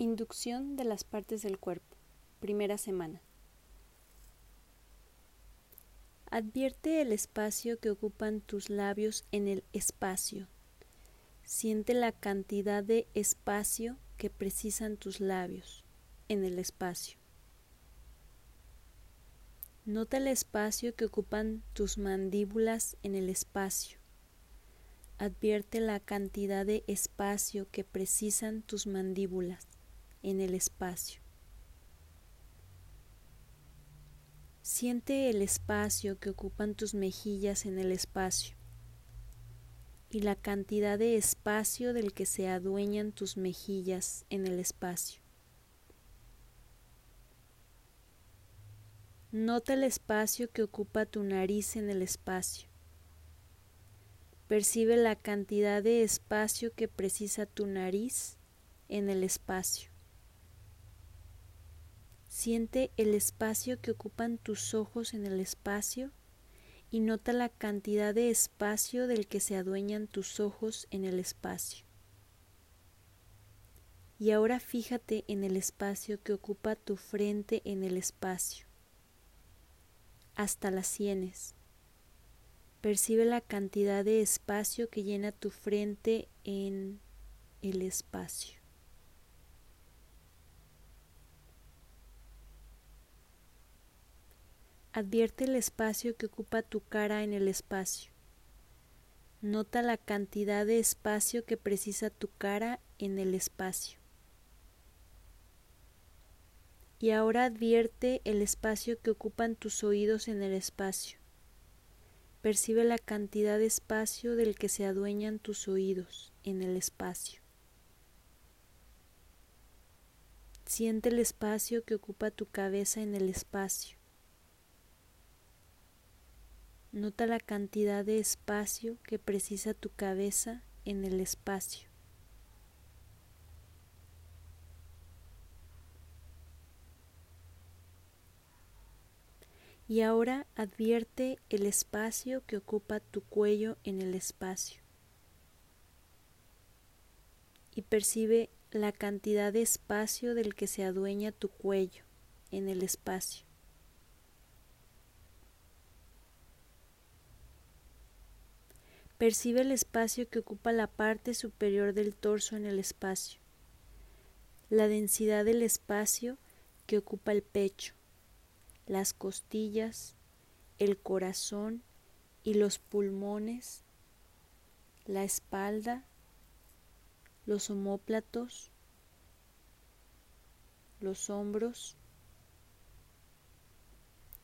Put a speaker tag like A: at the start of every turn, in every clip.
A: Inducción de las partes del cuerpo. Primera semana. Advierte el espacio que ocupan tus labios en el espacio. Siente la cantidad de espacio que precisan tus labios en el espacio. Nota el espacio que ocupan tus mandíbulas en el espacio. Advierte la cantidad de espacio que precisan tus mandíbulas en el espacio. Siente el espacio que ocupan tus mejillas en el espacio y la cantidad de espacio del que se adueñan tus mejillas en el espacio. Nota el espacio que ocupa tu nariz en el espacio. Percibe la cantidad de espacio que precisa tu nariz en el espacio. Siente el espacio que ocupan tus ojos en el espacio y nota la cantidad de espacio del que se adueñan tus ojos en el espacio. Y ahora fíjate en el espacio que ocupa tu frente en el espacio, hasta las sienes. Percibe la cantidad de espacio que llena tu frente en el espacio. Advierte el espacio que ocupa tu cara en el espacio. Nota la cantidad de espacio que precisa tu cara en el espacio. Y ahora advierte el espacio que ocupan tus oídos en el espacio. Percibe la cantidad de espacio del que se adueñan tus oídos en el espacio. Siente el espacio que ocupa tu cabeza en el espacio. Nota la cantidad de espacio que precisa tu cabeza en el espacio. Y ahora advierte el espacio que ocupa tu cuello en el espacio. Y percibe la cantidad de espacio del que se adueña tu cuello en el espacio. Percibe el espacio que ocupa la parte superior del torso en el espacio, la densidad del espacio que ocupa el pecho, las costillas, el corazón y los pulmones, la espalda, los omóplatos, los hombros.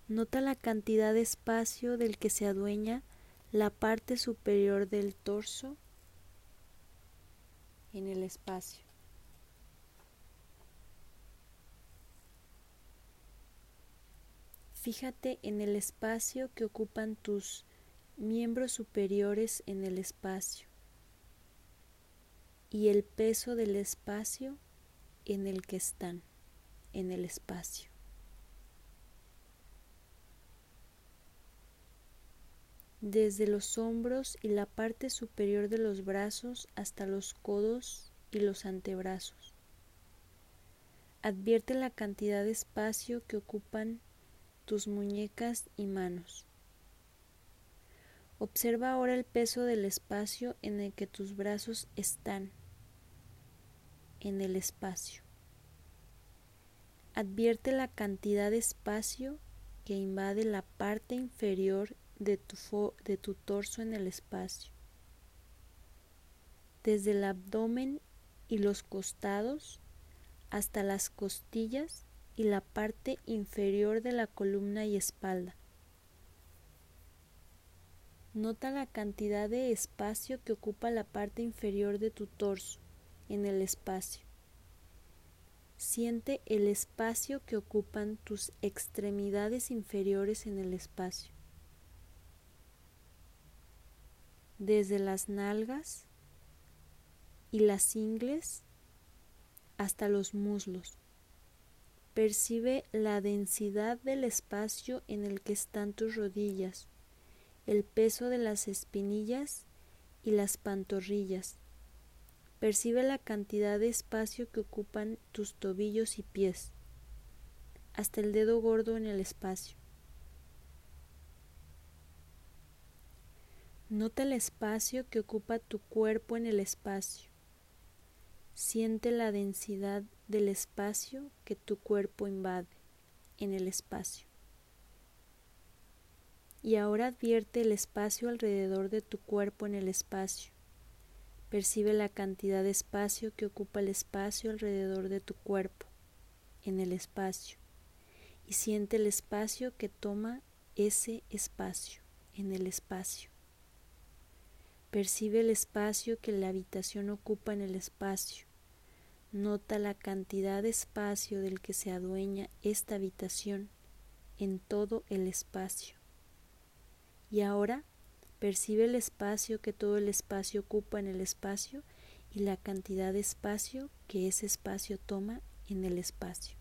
A: Nota la cantidad de espacio del que se adueña la parte superior del torso en el espacio. Fíjate en el espacio que ocupan tus miembros superiores en el espacio y el peso del espacio en el que están en el espacio. Desde los hombros y la parte superior de los brazos hasta los codos y los antebrazos. Advierte la cantidad de espacio que ocupan tus muñecas y manos. Observa ahora el peso del espacio en el que tus brazos están, en el espacio. Advierte la cantidad de espacio que invade la parte inferior de tu, de tu torso en el espacio, desde el abdomen y los costados hasta las costillas y la parte inferior de la columna y espalda. Nota la cantidad de espacio que ocupa la parte inferior de tu torso en el espacio. Siente el espacio que ocupan tus extremidades inferiores en el espacio. Desde las nalgas y las ingles hasta los muslos. Percibe la densidad del espacio en el que están tus rodillas, el peso de las espinillas y las pantorrillas. Percibe la cantidad de espacio que ocupan tus tobillos y pies, hasta el dedo gordo en el espacio. Nota el espacio que ocupa tu cuerpo en el espacio. Siente la densidad del espacio que tu cuerpo invade en el espacio. Y ahora advierte el espacio alrededor de tu cuerpo en el espacio. Percibe la cantidad de espacio que ocupa el espacio alrededor de tu cuerpo en el espacio. Y siente el espacio que toma ese espacio en el espacio. Percibe el espacio que la habitación ocupa en el espacio. Nota la cantidad de espacio del que se adueña esta habitación en todo el espacio. Y ahora percibe el espacio que todo el espacio ocupa en el espacio y la cantidad de espacio que ese espacio toma en el espacio.